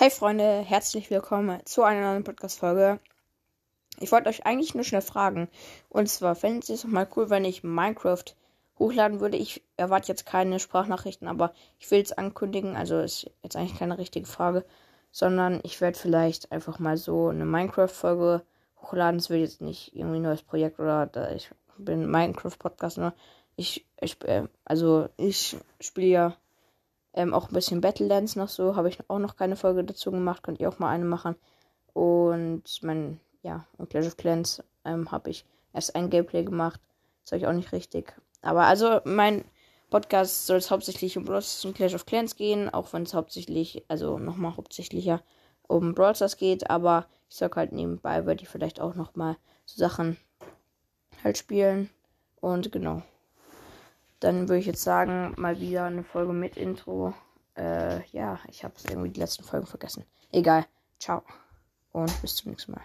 Hey Freunde, herzlich willkommen zu einer neuen Podcast-Folge. Ich wollte euch eigentlich nur schnell fragen. Und zwar fände ich es mal cool, wenn ich Minecraft hochladen würde. Ich erwarte jetzt keine Sprachnachrichten, aber ich will es ankündigen. Also ist jetzt eigentlich keine richtige Frage. Sondern ich werde vielleicht einfach mal so eine Minecraft-Folge hochladen. Es wird jetzt nicht irgendwie ein neues Projekt oder da ich bin Minecraft-Podcast. Ne? Ich, ich, äh, also ich spiele ja ähm, auch ein bisschen Battlelands noch so. Habe ich auch noch keine Folge dazu gemacht. Könnt ihr auch mal eine machen. Und mein, ja, und Clash of Clans ähm, habe ich erst ein Gameplay gemacht. Ist euch auch nicht richtig. Aber also mein Podcast soll es hauptsächlich um Brawl und Clash of Clans gehen, auch wenn es hauptsächlich, also nochmal hauptsächlicher um Brawl Stars geht, aber ich sag halt nebenbei, werde ich vielleicht auch nochmal so Sachen halt spielen. Und genau. Dann würde ich jetzt sagen, mal wieder eine Folge mit Intro. Äh, ja, ich habe irgendwie die letzten Folgen vergessen. Egal. Ciao. Und bis zum nächsten Mal.